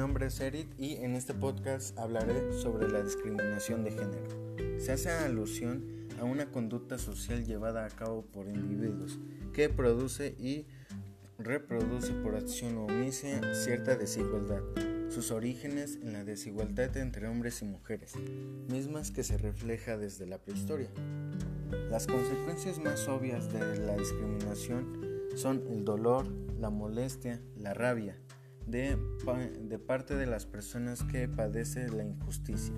nombre es Erit y en este podcast hablaré sobre la discriminación de género. Se hace alusión a una conducta social llevada a cabo por individuos que produce y reproduce por acción o omisión cierta desigualdad. Sus orígenes en la desigualdad entre hombres y mujeres, mismas que se refleja desde la prehistoria. Las consecuencias más obvias de la discriminación son el dolor, la molestia, la rabia, de, parte de las personas que padecen la injusticia.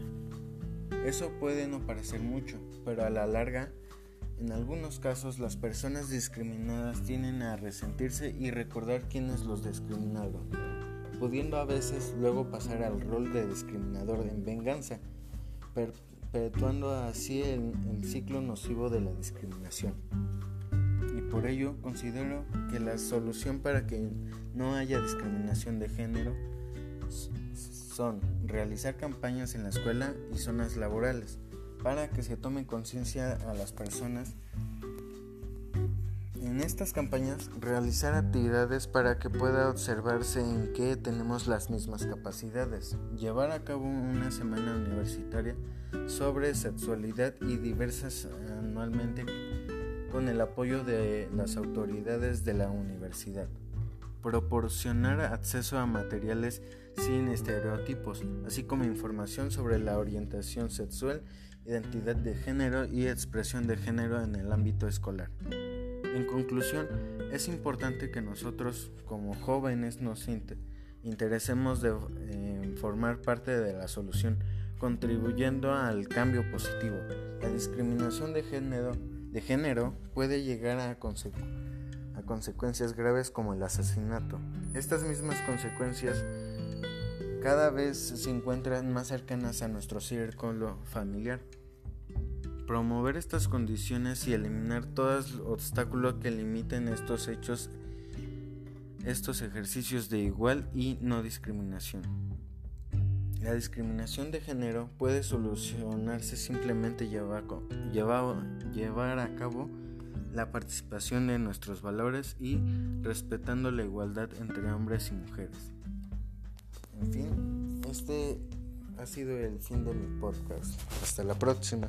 Eso puede no parecer mucho, pero a la larga, en algunos casos las personas discriminadas tienden a resentirse y recordar quiénes los discriminaron, pudiendo a veces luego pasar al rol de discriminador en venganza, perpetuando así el ciclo nocivo de la discriminación. Por ello, considero que la solución para que no haya discriminación de género son realizar campañas en la escuela y zonas laborales para que se tome conciencia a las personas. En estas campañas, realizar actividades para que pueda observarse en que tenemos las mismas capacidades. Llevar a cabo una semana universitaria sobre sexualidad y diversas anualmente con el apoyo de las autoridades de la universidad. Proporcionar acceso a materiales sin estereotipos, así como información sobre la orientación sexual, identidad de género y expresión de género en el ámbito escolar. En conclusión, es importante que nosotros como jóvenes nos interesemos de formar parte de la solución, contribuyendo al cambio positivo. La discriminación de género de género puede llegar a, a consecuencias graves como el asesinato. Estas mismas consecuencias cada vez se encuentran más cercanas a nuestro círculo familiar. Promover estas condiciones y eliminar todos los obstáculos que limiten estos hechos, estos ejercicios de igual y no discriminación. La discriminación de género puede solucionarse simplemente llevar, a cabo la participación de nuestros valores y respetando la igualdad entre hombres y mujeres. En fin, este ha sido el fin de mi podcast. Hasta la próxima.